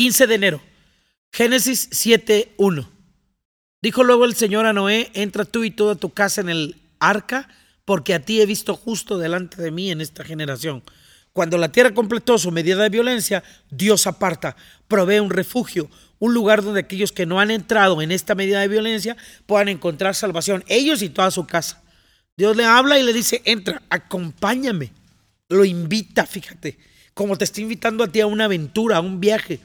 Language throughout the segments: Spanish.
15 de enero. Génesis 7.1. Dijo luego el Señor a Noé, entra tú y toda tu casa en el arca, porque a ti he visto justo delante de mí en esta generación. Cuando la tierra completó su medida de violencia, Dios aparta, provee un refugio, un lugar donde aquellos que no han entrado en esta medida de violencia puedan encontrar salvación, ellos y toda su casa. Dios le habla y le dice, entra, acompáñame. Lo invita, fíjate, como te está invitando a ti a una aventura, a un viaje.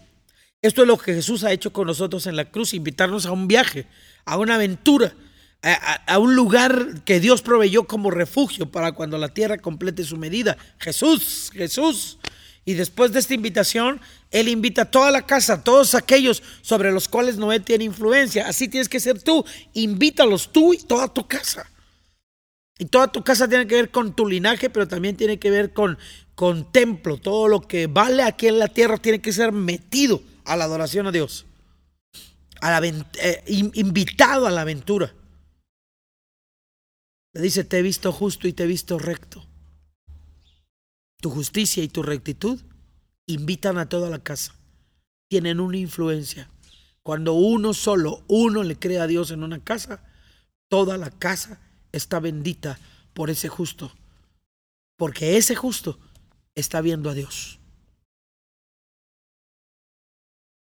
Esto es lo que Jesús ha hecho con nosotros en la cruz, invitarnos a un viaje, a una aventura, a, un lugar que Dios proveyó como refugio para cuando la tierra complete su medida. Jesús, Jesús. Y después de esta invitación, Él invita a toda la casa, a todos aquellos sobre los cuales Noé tiene influencia. Así tienes que ser tú. Invítalos tú y toda tu casa. Y toda tu casa tiene que ver con tu linaje, pero también tiene que ver con, con templo. Todo lo que vale aquí en la tierra tiene que ser metido a la adoración a Dios, a la, eh, invitado a la aventura. Le dice, te he visto justo y te he visto recto. Tu justicia y tu rectitud invitan a toda la casa. Tienen una influencia. Cuando uno solo, uno le cree a Dios en una casa, toda la casa está bendita por ese justo. Porque ese justo está viendo a Dios.